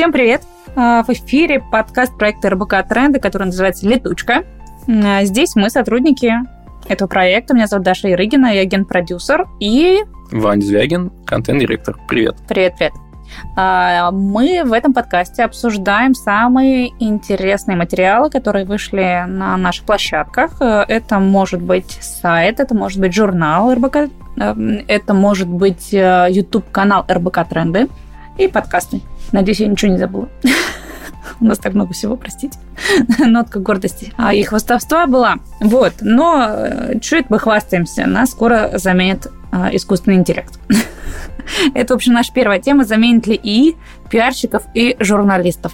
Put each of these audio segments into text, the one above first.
Всем привет! А, в эфире подкаст проекта РБК Тренды, который называется «Летучка». А, здесь мы сотрудники этого проекта. Меня зовут Даша Ирыгина, я агент-продюсер. И... Ваня Звягин, контент-директор. Привет. Привет, привет. А, мы в этом подкасте обсуждаем самые интересные материалы, которые вышли на наших площадках. Это может быть сайт, это может быть журнал РБК, это может быть э, YouTube-канал РБК Тренды и подкасты. Надеюсь, я ничего не забыла. У нас так много всего, простите. Нотка гордости. А и хвостовства была. Вот. Но э, чуть мы хвастаемся. Нас скоро заменит а, искусственный интеллект. Это, в общем, наша первая тема. Заменит ли и пиарщиков, и журналистов.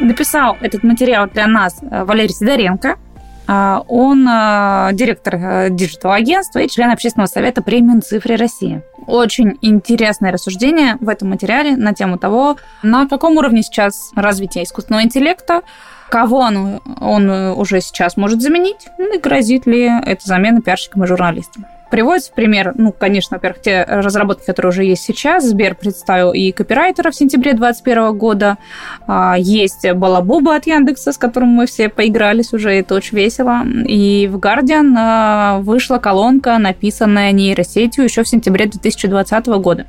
Написал этот материал для нас э, Валерий Сидоренко. А, он э, директор digital-агентства и член общественного совета премии Цифры России. Очень интересное рассуждение в этом материале на тему того, на каком уровне сейчас развитие искусственного интеллекта, кого он, он уже сейчас может заменить, ну и грозит ли эта замена пиарщикам и журналистам. Приводится в пример, ну, конечно, во-первых, те разработки, которые уже есть сейчас. Сбер представил и копирайтера в сентябре 2021 года. А, есть Балабуба от Яндекса, с которым мы все поигрались уже, это очень весело. И в Guardian а, вышла колонка, написанная нейросетью еще в сентябре 2020 года.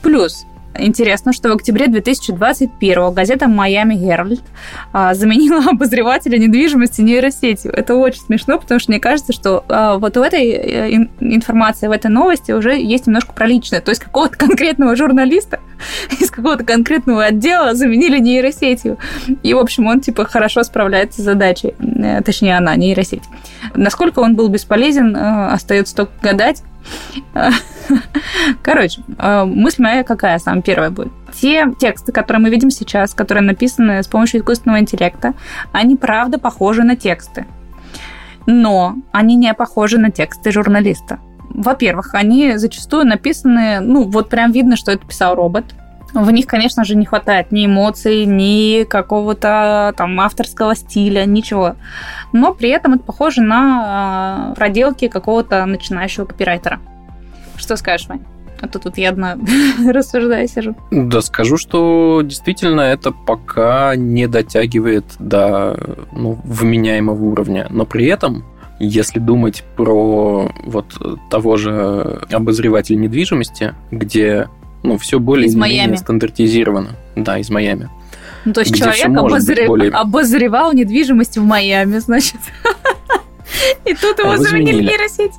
Плюс Интересно, что в октябре 2021 газета «Майами Геральд» заменила обозревателя недвижимости нейросетью. Это очень смешно, потому что мне кажется, что а, вот в этой э, информации, в этой новости уже есть немножко про личное. То есть какого-то конкретного журналиста из какого-то конкретного отдела заменили нейросетью. И, в общем, он типа хорошо справляется с задачей. Э, точнее, она, нейросеть. Насколько он был бесполезен, э, остается только гадать. Короче, э, мысль моя какая самая первая будет? Те тексты, которые мы видим сейчас, которые написаны с помощью искусственного интеллекта, они правда похожи на тексты. Но они не похожи на тексты журналиста. Во-первых, они зачастую написаны, ну, вот прям видно, что это писал робот. В них, конечно же, не хватает ни эмоций, ни какого-то там авторского стиля, ничего. Но при этом это похоже на а, проделки какого-то начинающего копирайтера. Что скажешь, Вань? А то тут я одна рассуждаю сижу. Да скажу, что действительно это пока не дотягивает до ну, вменяемого уровня. Но при этом если думать про вот того же обозревателя недвижимости, где ну, все более из Майами. стандартизировано. Да, из Майами. Ну, то есть человек обозрев... более... обозревал недвижимость в Майами, значит. И тут его заменили нейросеть.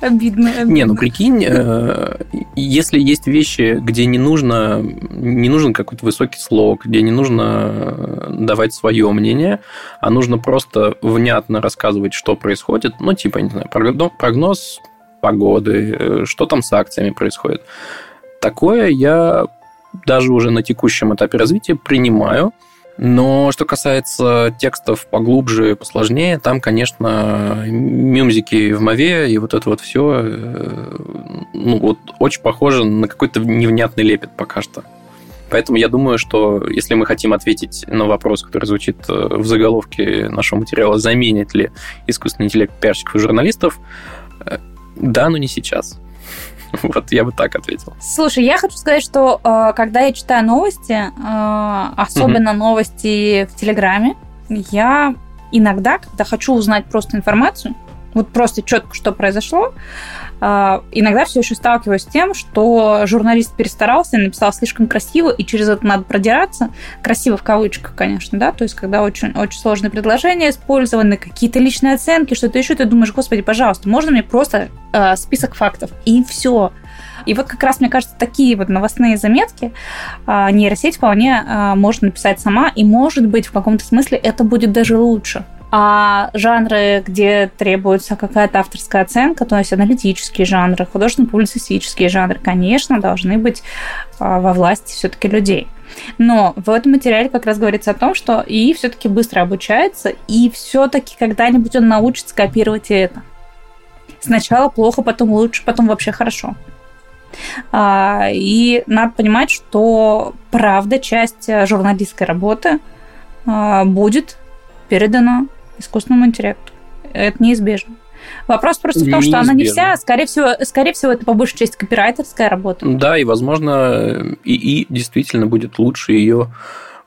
Обидно, обидно. Не, ну прикинь, э, если есть вещи, где не нужно, не нужен какой-то высокий слог, где не нужно давать свое мнение, а нужно просто внятно рассказывать, что происходит, ну, типа, не знаю, прогноз погоды, э, что там с акциями происходит. Такое я даже уже на текущем этапе развития принимаю. Но что касается текстов поглубже, посложнее, там, конечно, мюмзики в мове и вот это вот все, э, ну, вот очень похоже на какой-то невнятный лепет пока что. Поэтому я думаю, что если мы хотим ответить на вопрос, который звучит э, в заголовке нашего материала, заменит ли искусственный интеллект пиарщиков и журналистов, э, да, но не сейчас. Вот я бы так ответил. Слушай, я хочу сказать, что э, когда я читаю новости, э, особенно угу. новости в Телеграме, я иногда, когда хочу узнать просто информацию, вот просто четко, что произошло, э, иногда все еще сталкиваюсь с тем, что журналист перестарался, написал слишком красиво, и через это надо продираться. Красиво в кавычках, конечно, да, то есть когда очень, очень сложные предложения использованы, какие-то личные оценки, что-то еще, ты думаешь, господи, пожалуйста, можно мне просто э, список фактов, и все. И вот как раз, мне кажется, такие вот новостные заметки э, нейросеть вполне э, может написать сама, и, может быть, в каком-то смысле это будет даже лучше. А жанры, где требуется какая-то авторская оценка, то есть аналитические жанры, художественно-публицистические жанры, конечно, должны быть а, во власти все-таки людей. Но в этом материале как раз говорится о том, что и все-таки быстро обучается, и все-таки когда-нибудь он научится копировать это. Сначала плохо, потом лучше, потом вообще хорошо. А, и надо понимать, что правда часть журналистской работы а, будет передана искусственному интеллекту. Это неизбежно. Вопрос просто в том, что она не вся, скорее всего, скорее всего, это по большей части копирайтерская работа. Да, и, возможно, и, и действительно будет лучше ее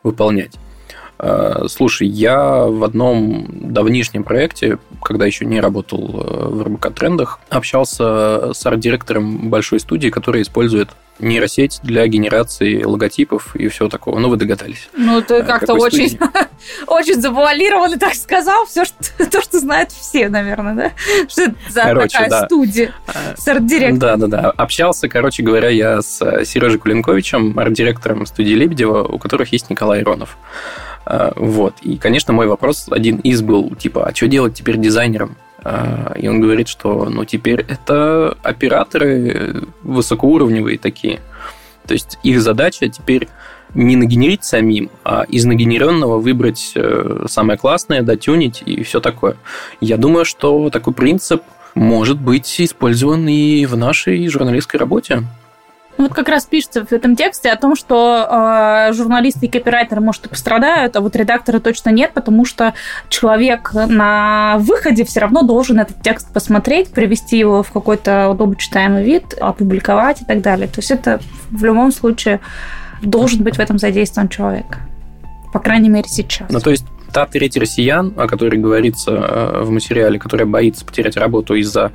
выполнять. А, слушай, я в одном давнишнем проекте, когда еще не работал э, в РБК Трендах, общался с арт-директором большой студии, которая использует нейросеть для генерации логотипов и всего такого. Ну, вы догадались. Ну, ты как-то очень, очень завуалированно так сказал. Все, что, то, что знают все, наверное, да? Что это за короче, такая да. студия с арт-директором. Да, да, да. Общался, короче говоря, я с Сережей Кулинковичем, арт-директором студии Лебедева, у которых есть Николай Иронов. А, вот. И, конечно, мой вопрос один из был, типа, а что делать теперь дизайнером? А, и он говорит, что ну теперь это операторы высокоуровневые такие. То есть их задача теперь не нагенерить самим, а из нагенеренного выбрать э, самое классное, дотюнить и все такое. Я думаю, что такой принцип может быть использован и в нашей журналистской работе. Вот как раз пишется в этом тексте о том, что э, журналисты и копирайтеры, может, и пострадают, а вот редакторы точно нет, потому что человек на выходе все равно должен этот текст посмотреть, привести его в какой-то удобочитаемый вид, опубликовать и так далее. То есть это в любом случае должен быть в этом задействован человек. По крайней мере, сейчас. Ну, то есть та треть россиян, о которой говорится э, в материале, которая боится потерять работу из-за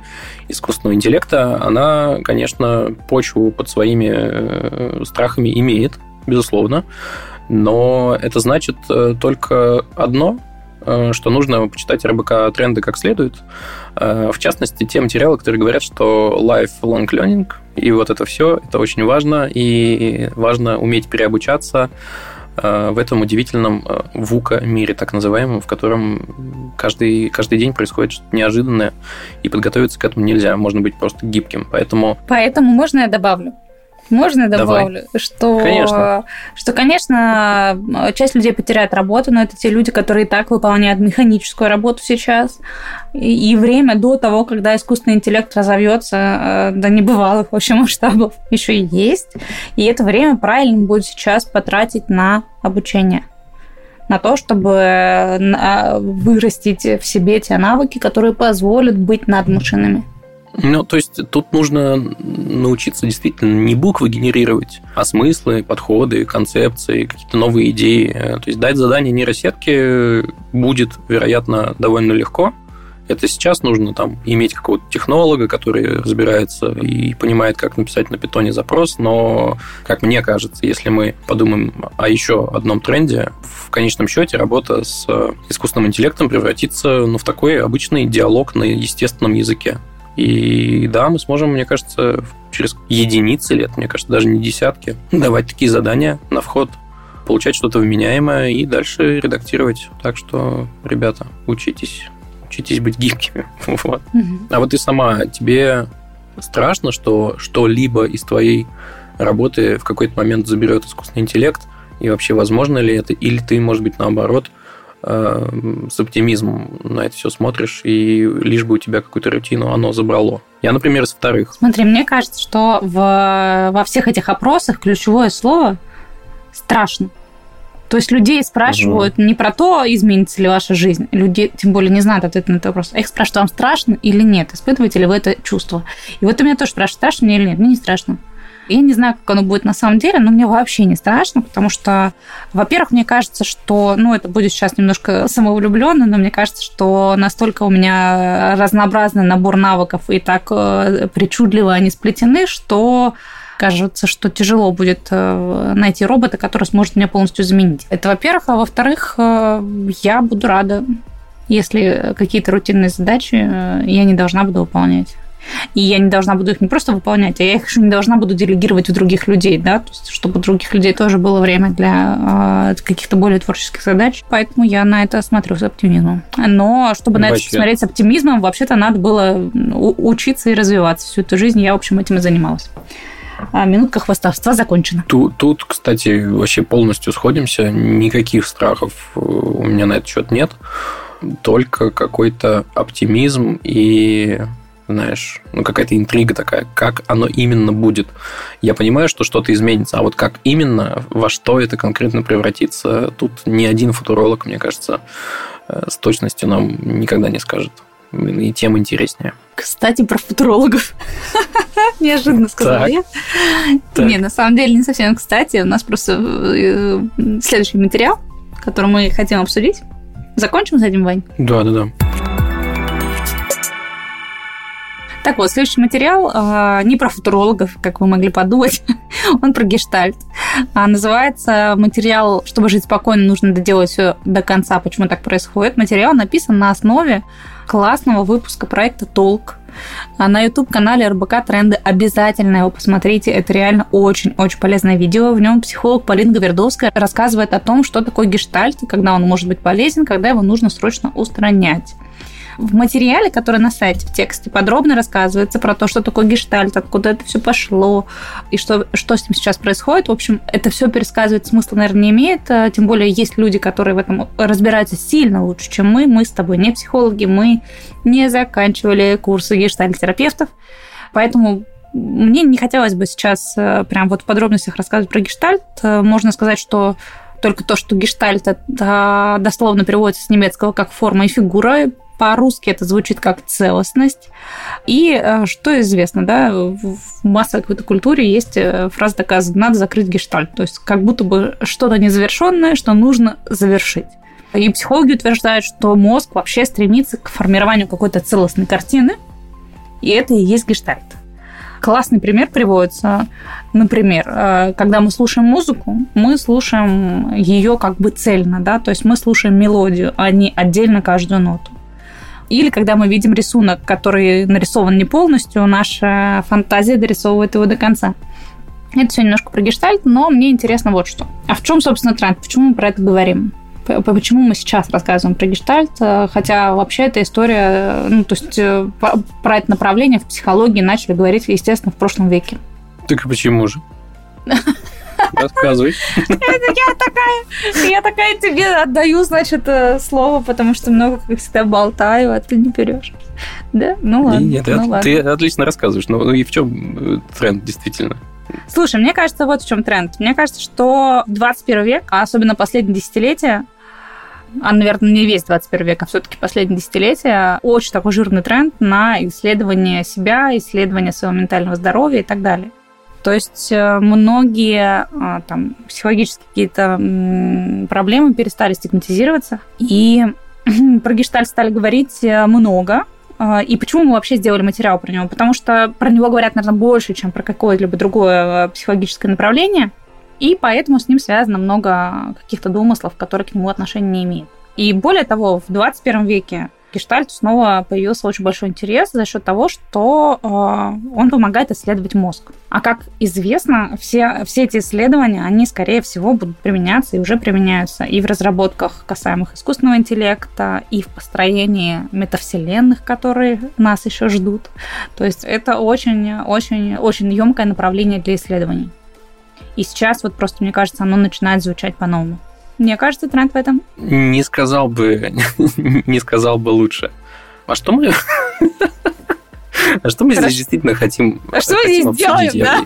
искусственного интеллекта, она, конечно, почву под своими э, страхами имеет, безусловно. Но это значит э, только одно, что нужно почитать РБК тренды как следует. В частности, те материалы, которые говорят, что lifelong learning и вот это все, это очень важно, и важно уметь переобучаться, в этом удивительном э, ВУКа мире, так называемом, в котором каждый, каждый день происходит что-то неожиданное, и подготовиться к этому нельзя, можно быть просто гибким. Поэтому... Поэтому можно я добавлю? Можно добавлю? Давай. Что, конечно. что, конечно, часть людей потеряет работу, но это те люди, которые и так выполняют механическую работу сейчас. И, и время до того, когда искусственный интеллект разовьется э, до небывалых вообще масштабов, еще и есть. И это время правильно будет сейчас потратить на обучение на то, чтобы э, вырастить в себе те навыки, которые позволят быть над машинами. Ну, то есть тут нужно научиться действительно не буквы генерировать, а смыслы, подходы, концепции, какие-то новые идеи. То есть дать задание нейросетке будет, вероятно, довольно легко. Это сейчас нужно там иметь какого-то технолога, который разбирается и понимает, как написать на питоне запрос, но, как мне кажется, если мы подумаем о еще одном тренде, в конечном счете работа с искусственным интеллектом превратится ну, в такой обычный диалог на естественном языке. И да, мы сможем, мне кажется, через единицы лет, мне кажется, даже не десятки, давать такие задания на вход, получать что-то вменяемое и дальше редактировать. Так что, ребята, учитесь, учитесь быть гибкими. вот. Угу. А вот ты сама, тебе страшно, что что-либо из твоей работы в какой-то момент заберет искусственный интеллект, и вообще возможно ли это, или ты, может быть, наоборот, с оптимизмом на это все смотришь, и лишь бы у тебя какую-то рутину оно забрало. Я, например, из вторых. Смотри, мне кажется, что в, во всех этих опросах ключевое слово страшно. То есть людей спрашивают угу. не про то, изменится ли ваша жизнь. Люди, тем более, не знают ответа на этот вопрос. А их спрашивают, вам страшно или нет? Испытываете ли вы это чувство? И вот у меня тоже спрашивают, страшно мне или нет? Мне не страшно. Я не знаю, как оно будет на самом деле, но мне вообще не страшно, потому что, во-первых, мне кажется, что, ну, это будет сейчас немножко самовлюбленно, но мне кажется, что настолько у меня разнообразный набор навыков и так э, причудливо они сплетены, что кажется, что тяжело будет э, найти робота, который сможет меня полностью заменить. Это, во-первых. А во-вторых, э, я буду рада, если какие-то рутинные задачи я не должна буду выполнять. И я не должна буду их не просто выполнять, а я их еще не должна буду делегировать в других людей, да, то есть, чтобы у других людей тоже было время для э, каких-то более творческих задач. Поэтому я на это смотрю с оптимизмом. Но чтобы на это смотреть с оптимизмом, вообще-то надо было учиться и развиваться. Всю эту жизнь я, в общем, этим и занималась. А минутка хвастовства закончена. Тут, тут, кстати, вообще полностью сходимся. Никаких страхов у меня на этот счет нет. Только какой-то оптимизм и знаешь, ну какая-то интрига такая, как оно именно будет. Я понимаю, что что-то изменится, а вот как именно, во что это конкретно превратится, тут ни один футуролог, мне кажется, э, с точностью нам никогда не скажет. и тем интереснее. Кстати, про футурологов. Неожиданно сказала я. Не, на самом деле не совсем кстати. У нас просто э, следующий материал, который мы хотим обсудить. Закончим с этим, Вань? Да, да, да. Так вот, следующий материал э, не про футурологов, как вы могли подумать, он про гештальт. А, называется материал «Чтобы жить спокойно, нужно доделать все до конца. Почему так происходит?» Материал написан на основе классного выпуска проекта «Толк», а на YouTube-канале РБК Тренды. Обязательно его посмотрите. Это реально очень-очень полезное видео. В нем психолог Полина Гавердовская рассказывает о том, что такое гештальт, когда он может быть полезен, когда его нужно срочно устранять. В материале, который на сайте в тексте, подробно рассказывается про то, что такое гештальт, откуда это все пошло, и что, что с ним сейчас происходит. В общем, это все пересказывать смысла, наверное, не имеет. А, тем более есть люди, которые в этом разбираются сильно лучше, чем мы. Мы с тобой не психологи, мы не заканчивали курсы гештальт-терапевтов. Поэтому мне не хотелось бы сейчас э, прям вот в подробностях рассказывать про гештальт. Э, можно сказать, что только то, что гештальт это дословно переводится с немецкого как форма и фигура, по-русски это звучит как целостность. И э, что известно, да, в массовой какой-то культуре есть э, фраза такая «надо закрыть гештальт», то есть как будто бы что-то незавершенное, что нужно завершить. И психологи утверждают, что мозг вообще стремится к формированию какой-то целостной картины, и это и есть гештальт. Классный пример приводится, например, э, когда мы слушаем музыку, мы слушаем ее как бы цельно, да, то есть мы слушаем мелодию, а не отдельно каждую ноту. Или когда мы видим рисунок, который нарисован не полностью, наша фантазия дорисовывает его до конца. Это все немножко про гештальт, но мне интересно вот что. А в чем, собственно, тренд? Почему мы про это говорим? Почему мы сейчас рассказываем про гештальт, хотя вообще эта история, ну, то есть э, про это направление в психологии начали говорить, естественно, в прошлом веке. Так и почему же? Рассказывай. Я такая, я такая тебе отдаю, значит, э, слово, потому что много, как всегда, болтаю, а ты не берешь. Да? Ну ладно. Нет, ну, ты отлично рассказываешь. Ну и в чем э, тренд действительно? Слушай, мне кажется, вот в чем тренд. Мне кажется, что 21 век, а особенно последние десятилетия, а, наверное, не весь 21 век, а все-таки последние десятилетия, очень такой жирный тренд на исследование себя, исследование своего ментального здоровья и так далее. То есть э, многие а, там, психологические какие-то проблемы перестали стигматизироваться, и про гештальт стали говорить э, много, и почему мы вообще сделали материал про него? Потому что про него говорят, наверное, больше, чем про какое-либо другое э, психологическое направление, и поэтому с ним связано много каких-то домыслов, которые к нему отношения не имеют. И более того, в 21 веке гештальту снова появился очень большой интерес за счет того, что э, он помогает исследовать мозг. А как известно, все, все эти исследования, они, скорее всего, будут применяться и уже применяются и в разработках касаемых искусственного интеллекта, и в построении метавселенных, которые нас еще ждут. То есть это очень-очень-очень емкое направление для исследований. И сейчас вот просто, мне кажется, оно начинает звучать по-новому. Мне кажется, тренд в этом. Не сказал бы, не сказал бы лучше. А что мы... А что мы здесь действительно хотим А что мы здесь делаем, да?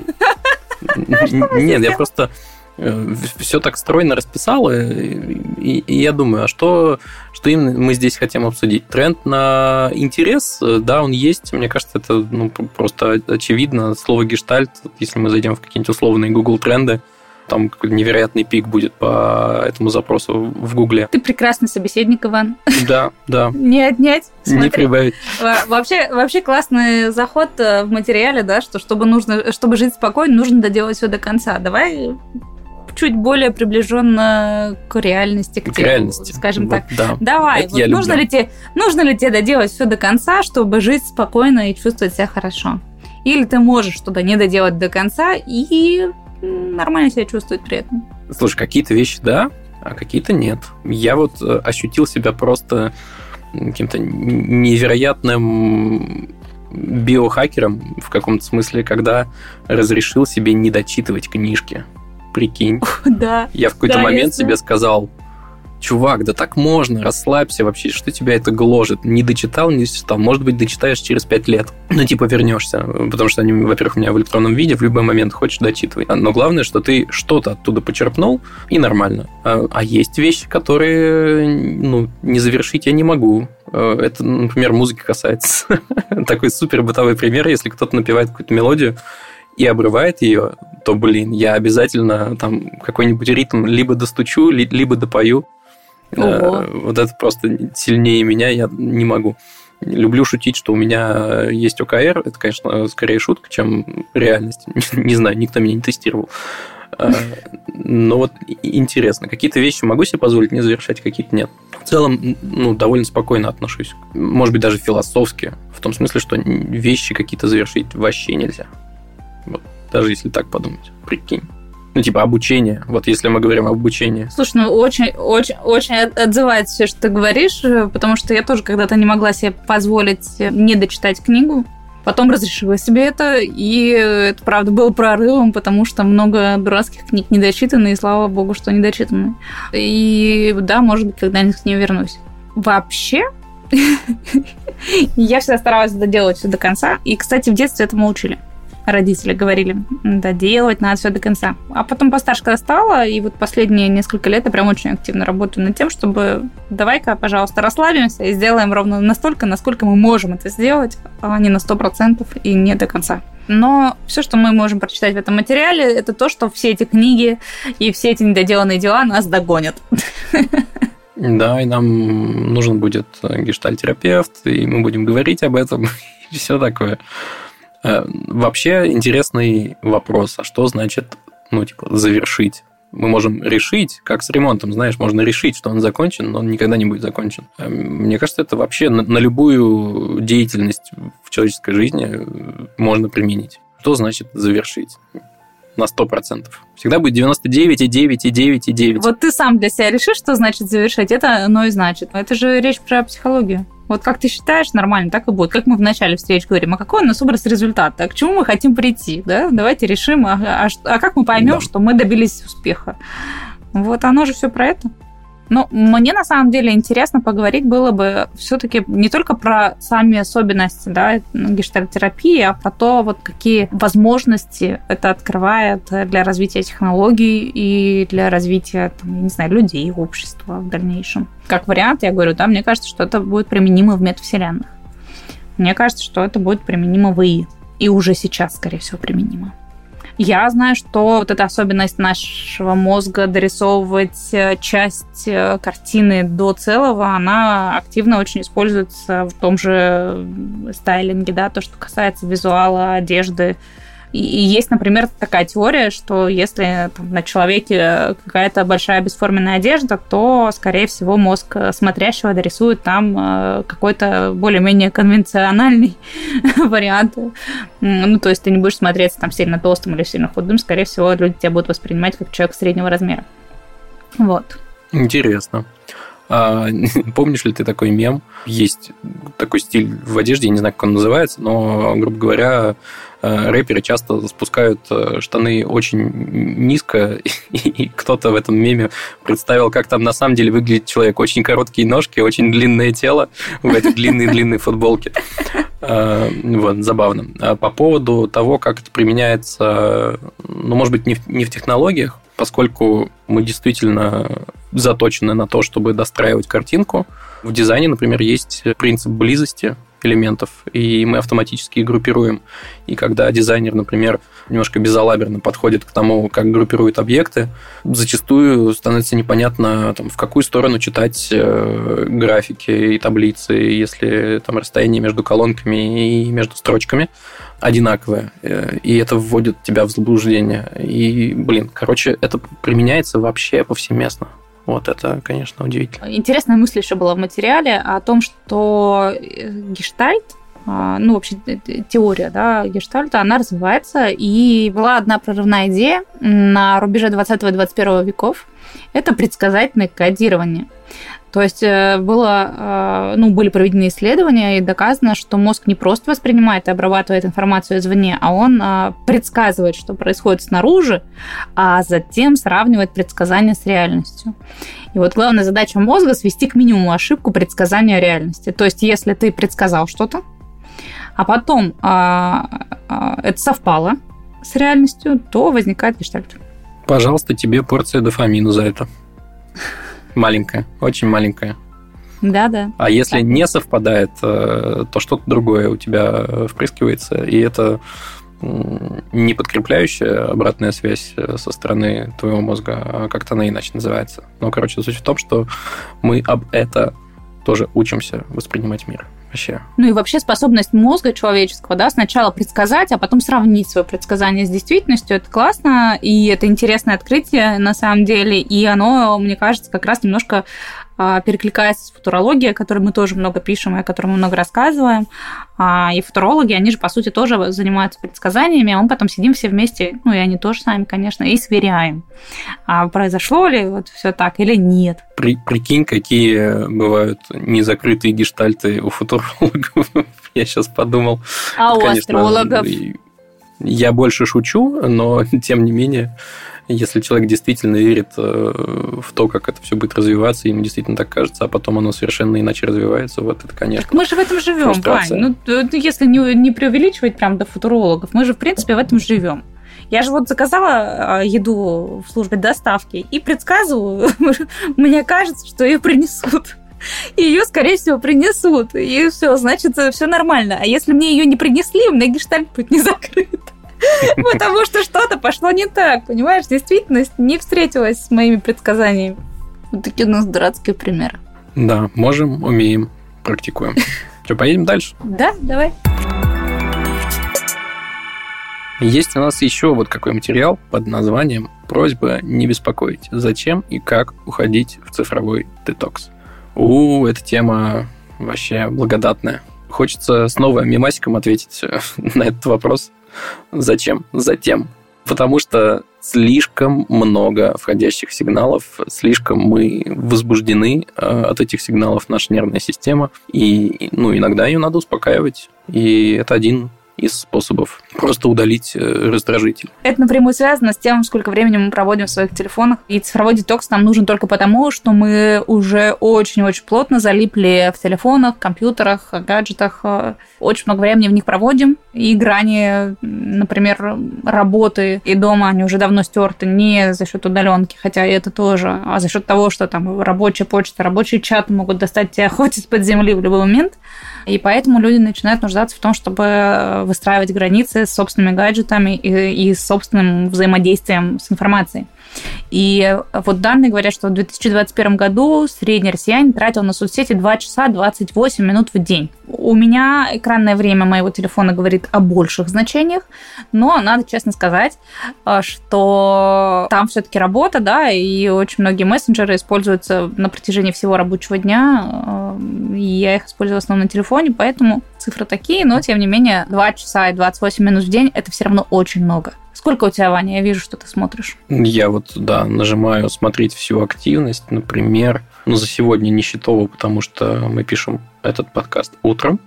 Нет, я просто э, все так стройно расписал, и, я думаю, а что, что именно мы здесь хотим обсудить? Тренд на интерес, э, да, он есть. Мне кажется, это ну, просто очевидно. Слово гештальт, если мы зайдем в какие-нибудь условные Google тренды, там какой-то невероятный пик будет по этому запросу в Гугле. Ты прекрасный собеседник, Иван. Да, да. Не отнять. Смотри. Не прибавить. Вообще, вообще классный заход э, в материале, да, что чтобы, нужно, чтобы жить спокойно, нужно доделать все до конца. Давай чуть более приближенно к реальности, к, к телу, реальности, скажем вот, так. Да. Давай, вот нужно, ли тебе, нужно ли тебе доделать все до конца, чтобы жить спокойно и чувствовать себя хорошо? Или ты можешь что-то не доделать до конца и нормально себя чувствовать при этом. Слушай, какие-то вещи да, а какие-то нет. Я вот э, ощутил себя просто каким-то невероятным биохакером в каком-то смысле, когда разрешил себе не дочитывать книжки. Прикинь. Да. Я в какой-то да, момент себе сказал, чувак, да так можно, расслабься вообще, что тебя это гложет? Не дочитал, не дочитал, может быть, дочитаешь через пять лет. Ну, типа, вернешься, потому что они, во-первых, у меня в электронном виде, в любой момент хочешь дочитывай. Но главное, что ты что-то оттуда почерпнул, и нормально. А, а есть вещи, которые, ну, не завершить я не могу. Э, это, например, музыки касается. Такой супер бытовой пример, если кто-то напевает какую-то мелодию, и обрывает ее, то, блин, я обязательно там какой-нибудь ритм либо достучу, либо допою. Ого. Э, вот это просто сильнее меня я не могу. Люблю шутить, что у меня есть ОКР. Это, конечно, скорее шутка, чем реальность. Не знаю, никто меня не тестировал. Э, но вот интересно, какие-то вещи могу себе позволить не завершать, какие-то нет. В целом, ну, довольно спокойно отношусь. Может быть, даже философски. В том смысле, что вещи какие-то завершить вообще нельзя. Вот, даже если так подумать. Прикинь. Ну, типа обучение. Вот если мы говорим об обучении. Слушай, ну очень, очень, очень отзывается все, что ты говоришь, потому что я тоже когда-то не могла себе позволить не дочитать книгу. Потом разрешила себе это, и это, правда, было прорывом, потому что много дурацких книг недочитаны, и слава богу, что недочитаны. И да, может быть, когда-нибудь к ним вернусь. Вообще, я всегда старалась доделать все до конца. И, кстати, в детстве этому учили родители говорили, да, делать надо все до конца. А потом постарше когда стала, и вот последние несколько лет я прям очень активно работаю над тем, чтобы давай-ка, пожалуйста, расслабимся и сделаем ровно настолько, насколько мы можем это сделать, а не на 100% и не до конца. Но все, что мы можем прочитать в этом материале, это то, что все эти книги и все эти недоделанные дела нас догонят. Да, и нам нужен будет гештальтерапевт, и мы будем говорить об этом, и все такое. Э, вообще интересный вопрос, а что значит, ну, типа, завершить? Мы можем решить, как с ремонтом, знаешь, можно решить, что он закончен, но он никогда не будет закончен. Э, мне кажется, это вообще на, на любую деятельность в человеческой жизни э, можно применить. Что значит завершить? На 100%. Всегда будет 99 и 9 и 9 и 9. Вот ты сам для себя решишь, что значит завершить. Это оно и значит. Это же речь про психологию. Вот как ты считаешь, нормально, так и будет. Как мы в начале встреч говорим, а какой у нас образ результата, к чему мы хотим прийти, да? Давайте решим, а, а, а как мы поймем, да. что мы добились успеха. Вот оно же все про это. Но мне на самом деле интересно поговорить было бы все-таки не только про сами особенности да, гештальтерапии, а про то, вот какие возможности это открывает для развития технологий и для развития, там, не знаю, людей, общества в дальнейшем. Как вариант, я говорю, да, мне кажется, что это будет применимо в метавселенных. Мне кажется, что это будет применимо в ИИ. И уже сейчас, скорее всего, применимо. Я знаю, что вот эта особенность нашего мозга дорисовывать э, часть э, картины до целого, она активно очень используется в том же стайлинге, да, то, что касается визуала, одежды, и, есть, например, такая теория, что если там, на человеке какая-то большая бесформенная одежда, то, скорее всего, мозг смотрящего дорисует там э, какой-то более-менее конвенциональный вариант. Ну, то есть ты не будешь смотреться там сильно толстым или сильно худым, скорее всего, люди тебя будут воспринимать как человек среднего размера. Вот. Интересно. А, помнишь ли ты такой мем? Есть такой стиль в одежде, я не знаю, как он называется, но, грубо говоря, Э, рэперы часто спускают э, штаны очень низко, и кто-то в этом меме представил, как там на самом деле выглядит человек. Очень короткие ножки, очень длинное тело в этой длинной-длинной футболке. Э, вот, забавно. А по поводу того, как это применяется, ну, может быть, не в, не в технологиях, поскольку мы действительно заточены на то, чтобы достраивать картинку. В дизайне, например, есть принцип близости, элементов, и мы автоматически их группируем. И когда дизайнер, например, немножко безалаберно подходит к тому, как группирует объекты, зачастую становится непонятно, там, в какую сторону читать э, графики и таблицы, если там расстояние между колонками и между строчками одинаковое, э, и это вводит тебя в заблуждение. И, блин, короче, это применяется вообще повсеместно. Вот это, конечно, удивительно. Интересная мысль еще была в материале о том, что э, гештальт, а, ну, вообще э, теория да, гештальта, она развивается, и была одна прорывная идея на рубеже 20 и 21 веков – это предсказательное кодирование. То есть э, было, ну, были проведены исследования и доказано, что мозг не просто воспринимает и обрабатывает информацию извне, а он предсказывает, что происходит снаружи, а затем сравнивает предсказания с реальностью. И вот главная задача мозга свести к минимуму ошибку предсказания реальности. То есть, если ты предсказал что-то, а потом это совпало с реальностью, то возникает гештальт. Пожалуйста, тебе порция дофамина за это. Маленькая, очень маленькая. Да, да. А если так. не совпадает, э, то что-то другое у тебя впрыскивается, и это не подкрепляющая обратная связь э, со стороны твоего мозга, а как-то она иначе называется. Но, короче, суть в том, что мы об это тоже учимся воспринимать мир вообще. Ну и вообще способность мозга человеческого, да, сначала предсказать, а потом сравнить свое предсказание с действительностью, это классно, и это интересное открытие на самом деле, и оно, мне кажется, как раз немножко перекликается с футурологией, о которой мы тоже много пишем и о которой мы много рассказываем. А, и футурологи, они же, по сути, тоже занимаются предсказаниями, а мы потом сидим все вместе, ну и они тоже сами, конечно, и сверяем, а произошло ли вот все так или нет. При, прикинь, какие бывают незакрытые гештальты у футурологов. Я сейчас подумал. А у астрологов? Я больше шучу, но тем не менее если человек действительно верит э, в то, как это все будет развиваться, ему действительно так кажется, а потом оно совершенно иначе развивается, вот это, конечно. Так мы же в этом живем, Вань. Ну, если не, не преувеличивать прям до футурологов, мы же, в принципе, в этом живем. Я же вот заказала а, еду в службе доставки и предсказываю, мне кажется, что ее принесут. Ее, скорее всего, принесут. И все, значит, все нормально. А если мне ее не принесли, у меня гештальт будет не закрыт. Потому что что-то пошло не так, понимаешь? Действительность не встретилась с моими предсказаниями. Вот такие у нас дурацкие примеры. Да, можем, умеем, практикуем. Что, поедем дальше? Да, давай. Есть у нас еще вот какой материал под названием «Просьба не беспокоить. Зачем и как уходить в цифровой детокс». У, эта тема вообще благодатная. Хочется снова мимасиком ответить на этот вопрос. Зачем? Затем. Потому что слишком много входящих сигналов, слишком мы возбуждены э, от этих сигналов, наша нервная система, и ну, иногда ее надо успокаивать. И это один из способов просто удалить э, раздражитель. Это напрямую связано с тем, сколько времени мы проводим в своих телефонах. И цифровой детокс нам нужен только потому, что мы уже очень-очень плотно залипли в телефонах, компьютерах, гаджетах. Очень много времени в них проводим. И грани, например, работы и дома, они уже давно стерты не за счет удаленки, хотя это тоже, а за счет того, что там рабочая почта, рабочий чат могут достать тебя хоть из-под земли в любой момент. И поэтому люди начинают нуждаться в том, чтобы выстраивать границы с собственными гаджетами и, и с собственным взаимодействием с информацией. И вот данные говорят, что в 2021 году средний россиянин тратил на соцсети 2 часа 28 минут в день. У меня экранное время моего телефона говорит о больших значениях, но надо честно сказать, э, что там все-таки работа, да, и очень многие мессенджеры используются на протяжении всего рабочего дня, э, я их использую в основном на телефоне, поэтому цифры такие, но тем не менее 2 часа и 28 минут в день это все равно очень много. Сколько у тебя, Ваня? Я вижу, что ты смотришь. Я вот, да, нажимаю смотреть всю активность, например, ну, за сегодня не счетово, потому что мы пишем этот подкаст утром.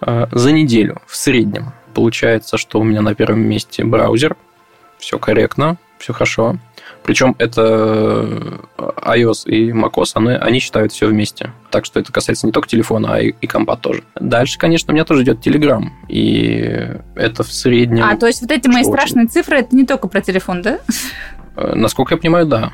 А, за неделю в среднем получается, что у меня на первом месте браузер. Все корректно, все хорошо. Причем это э, iOS и macOS, они, они считают все вместе. Так что это касается не только телефона, а и, и компа тоже. Дальше, конечно, у меня тоже идет Telegram. И это в среднем... А, то есть вот эти мои страшные цифры, это не только про телефон, да? Э, насколько я понимаю, да.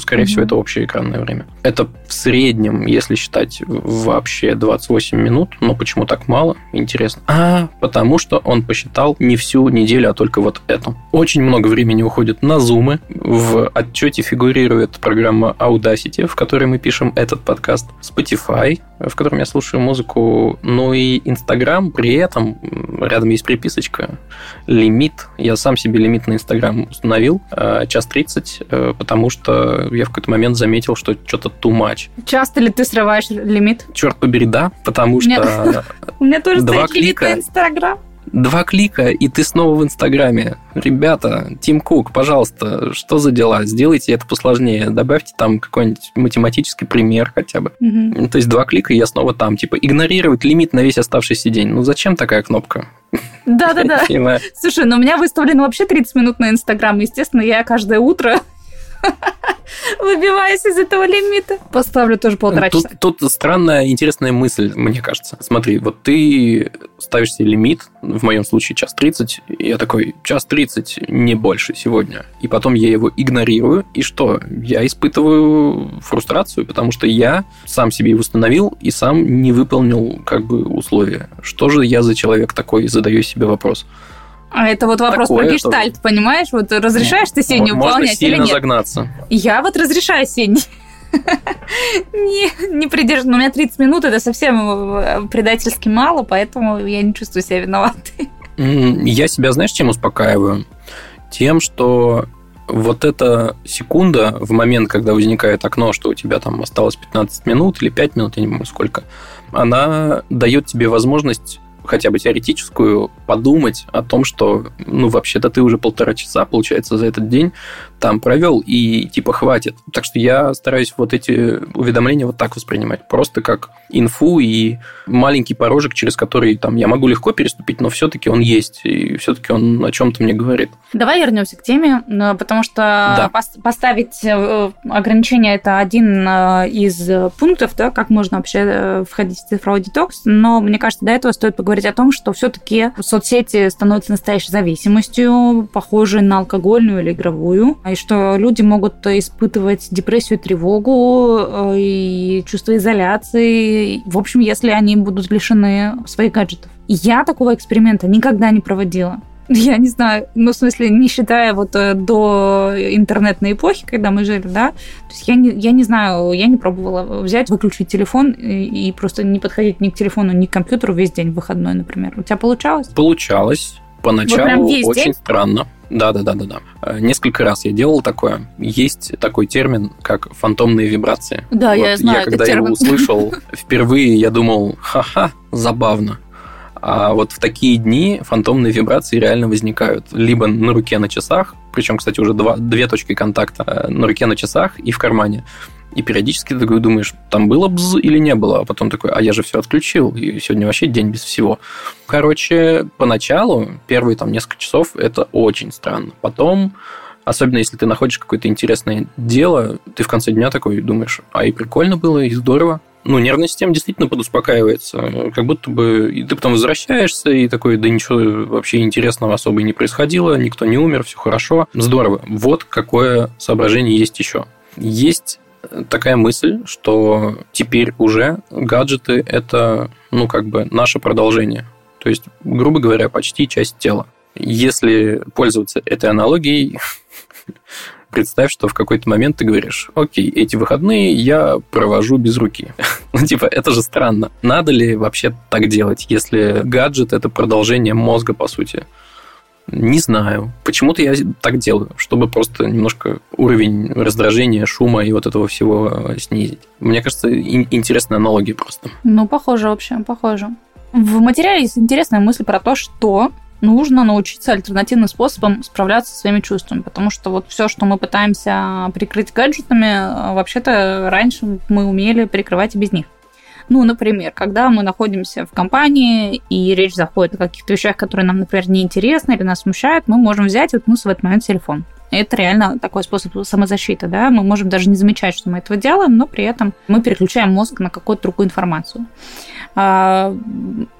Скорее mm-hmm. всего, это общее экранное время. Это в среднем, если считать вообще 28 минут, но почему так мало? Интересно. А, потому что он посчитал не всю неделю, а только вот эту. Очень много времени уходит на зумы. В отчете фигурирует программа Audacity, в которой мы пишем этот подкаст. Spotify, в котором я слушаю музыку. Ну и Instagram. При этом рядом есть приписочка. Лимит. Я сам себе лимит на Instagram установил. Э, час 30, э, потому что я в какой-то момент заметил, что что-то too much. Часто ли ты срываешь лимит? Черт побери, да, потому что... У меня тоже два клика... Инстаграм. Два клика, и ты снова в Инстаграме. Ребята, Тим Кук, пожалуйста, что за дела? Сделайте это посложнее. Добавьте там какой-нибудь математический пример хотя бы. Угу. То есть два клика, и я снова там. Типа игнорировать лимит на весь оставшийся день. Ну зачем такая кнопка? Да-да-да. Слушай, ну у меня выставлено вообще 30 минут на Инстаграм. Естественно, я каждое утро Выбиваюсь из этого лимита. Поставлю тоже полтора часа. Тут странная, интересная мысль, мне кажется. Смотри, вот ты ставишь себе лимит, в моем случае час 30, и я такой, час 30, не больше сегодня. И потом я его игнорирую, и что? Я испытываю фрустрацию, потому что я сам себе его установил и сам не выполнил как бы условия. Что же я за человек такой, задаю себе вопрос. А это вот вопрос Такое про гештальт, тоже. понимаешь? Вот разрешаешь ты сень выполнять или нет? загнаться. Я вот разрешаю сень. не, не придержу. Но у меня 30 минут, это совсем э, предательски мало, поэтому я не чувствую себя виноватой. Я себя, знаешь, чем успокаиваю? Тем, что вот эта секунда в момент, когда возникает окно, что у тебя там осталось 15 минут или 5 минут, я не помню сколько, она дает тебе возможность хотя бы теоретическую, подумать о том, что, ну, вообще-то ты уже полтора часа, получается, за этот день там провел, и типа хватит. Так что я стараюсь вот эти уведомления вот так воспринимать. Просто как инфу и маленький порожек, через который там я могу легко переступить, но все-таки он есть, и все-таки он о чем-то мне говорит. Давай вернемся к теме, потому что да. поставить э, ограничения это один э, из пунктов, да, как можно вообще э, входить в цифровой детокс, но мне кажется, до этого стоит поговорить о том, что все-таки соцсети становятся настоящей зависимостью, похожей на алкогольную или игровую, и что люди могут испытывать депрессию, тревогу э, и чувство изоляции. В общем, если они будут лишены своих гаджетов. Я такого эксперимента никогда не проводила. Я не знаю, ну, в смысле, не считая вот э, до интернетной эпохи, когда мы жили, да, то есть я не, я не знаю, я не пробовала взять, выключить телефон и, и просто не подходить ни к телефону, ни к компьютеру весь день выходной, например. У тебя получалось? Получалось. Поначалу вот очень день? странно. Да, да, да, да, да. Несколько раз я делал такое. Есть такой термин, как фантомные вибрации. Да, вот я знаю. Я когда термин. его услышал впервые, я думал, ха-ха, забавно. А вот в такие дни фантомные вибрации реально возникают. Либо на руке на часах, причем, кстати, уже два, две точки контакта э, на руке на часах и в кармане. И периодически ты такой думаешь, там было бз или не было, а потом такой, а я же все отключил, и сегодня вообще день без всего. Короче, поначалу, первые там несколько часов, это очень странно. Потом, особенно если ты находишь какое-то интересное дело, ты в конце дня такой думаешь, а и прикольно было, и здорово. Ну, нервная система действительно подуспокаивается. Как будто бы и ты потом возвращаешься, и такой, да ничего вообще интересного особо и не происходило, никто не умер, все хорошо. Здорово. Вот какое соображение есть еще. Есть такая мысль, что теперь уже гаджеты – это, ну, как бы наше продолжение. То есть, грубо говоря, почти часть тела. Если пользоваться этой аналогией, представь, что в какой-то момент ты говоришь, окей, эти выходные я провожу без руки. ну, типа, это же странно. Надо ли вообще так делать, если гаджет – это продолжение мозга, по сути? Не знаю. Почему-то я так делаю, чтобы просто немножко уровень раздражения, шума и вот этого всего снизить. Мне кажется, интересная аналогия просто. Ну, похоже вообще, похоже. В материале есть интересная мысль про то, что нужно научиться альтернативным способом справляться со своими чувствами, потому что вот все, что мы пытаемся прикрыть гаджетами, э, вообще-то раньше мы умели прикрывать и без них. Ну, например, когда мы находимся в компании, и речь заходит о каких-то вещах, которые нам, например, неинтересны или нас смущают, мы можем взять и уткнуться в этот момент телефон. Это реально такой способ самозащиты, да, мы можем даже не замечать, что мы этого делаем, но при этом мы переключаем мозг на какую-то другую информацию. А,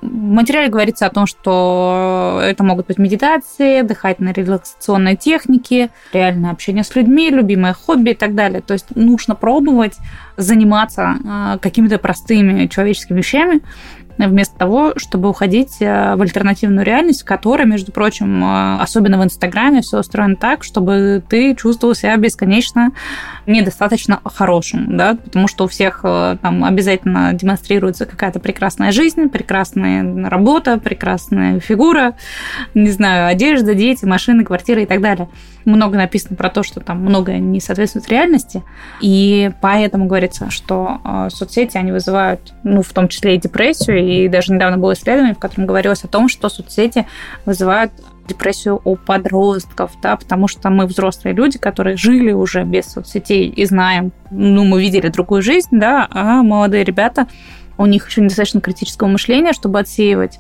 в материале говорится о том, что это могут быть медитации, дыхательные релаксационные техники, реальное общение с людьми, любимое хобби и так далее. То есть нужно пробовать заниматься а, какими-то простыми человеческими вещами, вместо того, чтобы уходить а, в альтернативную реальность, в которой, между прочим, особенно в Инстаграме, все устроено так, чтобы ты чувствовал себя бесконечно недостаточно хорошим, да, потому что у всех э, там обязательно демонстрируется какая-то прекрасная жизнь, прекрасная работа, прекрасная фигура, не знаю, одежда, дети, машины, квартиры и так далее. Много написано про то, что там многое не соответствует реальности, и поэтому говорится, что э, соцсети, они вызывают, ну, в том числе и депрессию, и даже недавно было исследование, в котором говорилось о том, что соцсети вызывают депрессию у подростков, да, потому что мы взрослые люди, которые жили уже без соцсетей и знаем, ну, мы видели другую жизнь, да, а молодые ребята, у них еще недостаточно критического мышления, чтобы отсеивать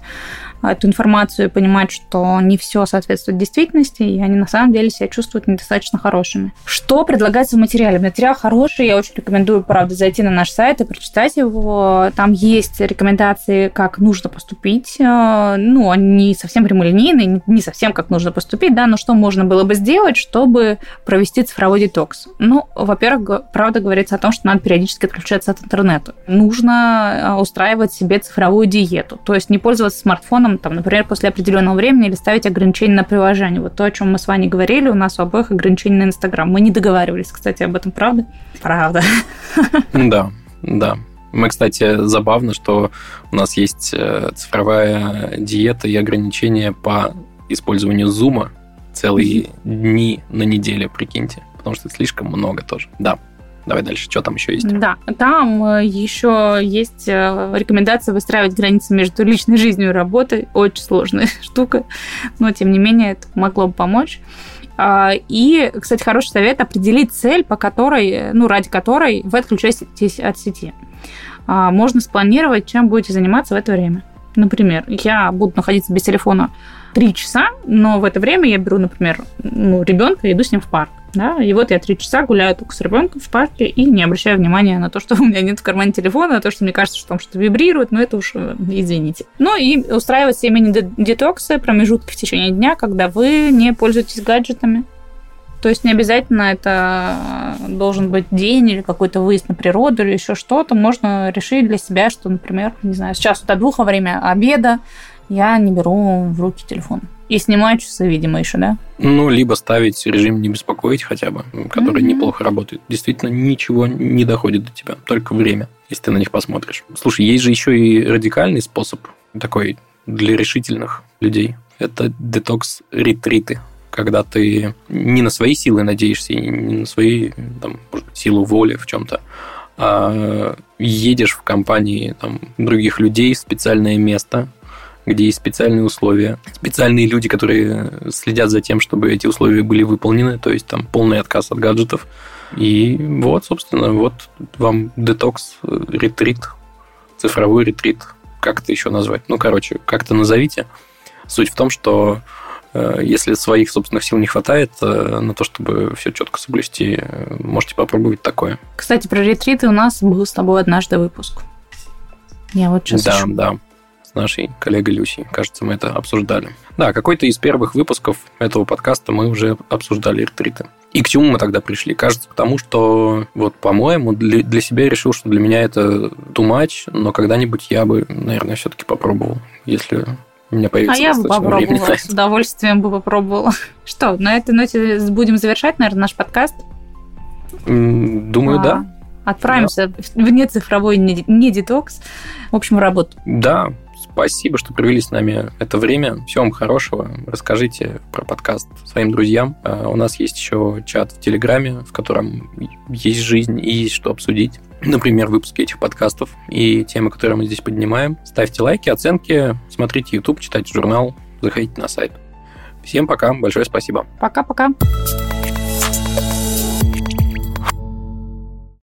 эту информацию и понимать, что не все соответствует действительности, и они на самом деле себя чувствуют недостаточно хорошими. Что предлагается в материале? Материал хороший, я очень рекомендую, правда, зайти на наш сайт и прочитать его. Там есть рекомендации, как нужно поступить. Э, ну, они совсем прямолинейные, не совсем как нужно поступить, да, но что можно было бы сделать, чтобы провести цифровой детокс? Ну, во-первых, правда говорится о том, что надо периодически отключаться от интернета. Нужно э, устраивать себе цифровую диету, то есть не пользоваться смартфоном там, там, например, после определенного времени или ставить ограничения на приложение. Вот то, о чем мы с вами говорили, у нас у обоих ограничения на Инстаграм. Мы не договаривались, кстати, об этом, правда? Правда. Да, да. Мы, кстати, забавно, что у нас есть э, цифровая диета и ограничения по использованию зума целые дни на неделю, прикиньте. Потому что слишком много тоже. Да, Давай дальше. Что там еще есть? Да, там э, еще есть э, рекомендация выстраивать границы между личной жизнью и работой. Очень сложная штука, но тем не менее это могло бы помочь. А, и, кстати, хороший совет определить цель, по которой, ну, ради которой вы отключаетесь от сети. А, можно спланировать, чем будете заниматься в это время. Например, я буду находиться без телефона три часа, но в это время я беру, например, ну, ребенка и иду с ним в парк. Да? И вот я три часа гуляю только с ребенком в парке и не обращаю внимания на то, что у меня нет в кармане телефона, на то, что мне кажется, что там что-то вибрирует, но это уж э, извините. Ну и устраивать себе мини-детоксы, промежутки в течение дня, когда вы не пользуетесь гаджетами. То есть не обязательно это должен быть день или какой-то выезд на природу или еще что-то. Можно решить для себя, что, например, не знаю, сейчас до двух во время обеда я не беру в руки телефон. И снимаю часы, видимо, еще, да? Ну, либо ставить режим не беспокоить хотя бы, который mm-hmm. неплохо работает. Действительно, ничего не доходит до тебя, только время, если ты на них посмотришь. Слушай, есть же еще и радикальный способ такой для решительных людей. Это детокс-ретриты когда ты не на свои силы надеешься, не на свои там, силу воли в чем-то, а едешь в компании там, других людей в специальное место, где есть специальные условия, специальные люди, которые следят за тем, чтобы эти условия были выполнены, то есть там полный отказ от гаджетов. И вот, собственно, вот вам детокс, ретрит, цифровой ретрит, как это еще назвать? Ну, короче, как-то назовите. Суть в том, что э, если своих собственных сил не хватает э, на то, чтобы все четко соблюсти, э, можете попробовать такое. Кстати, про ретриты у нас был с тобой однажды выпуск. Я вот сейчас Да, ищу. да нашей коллегой Люси. Кажется, мы это обсуждали. Да, какой-то из первых выпусков этого подкаста мы уже обсуждали ретриты. И к чему мы тогда пришли? Кажется, потому что, вот, по-моему, для, для себя я решил, что для меня это too much, но когда-нибудь я бы, наверное, все-таки попробовал, если у меня появится А я бы попробовала, с удовольствием бы попробовала. Что, на этой ноте будем завершать, наверное, наш подкаст? Думаю, а, да. Отправимся да. в нецифровой не, не детокс, в общем, работу. Да, Спасибо, что провели с нами это время. Всего вам хорошего. Расскажите про подкаст своим друзьям. А, у нас есть еще чат в Телеграме, в котором есть жизнь и есть что обсудить. Например, выпуски этих подкастов и темы, которые мы здесь поднимаем. Ставьте лайки, оценки, смотрите YouTube, читайте журнал, заходите на сайт. Всем пока, большое спасибо. Пока-пока.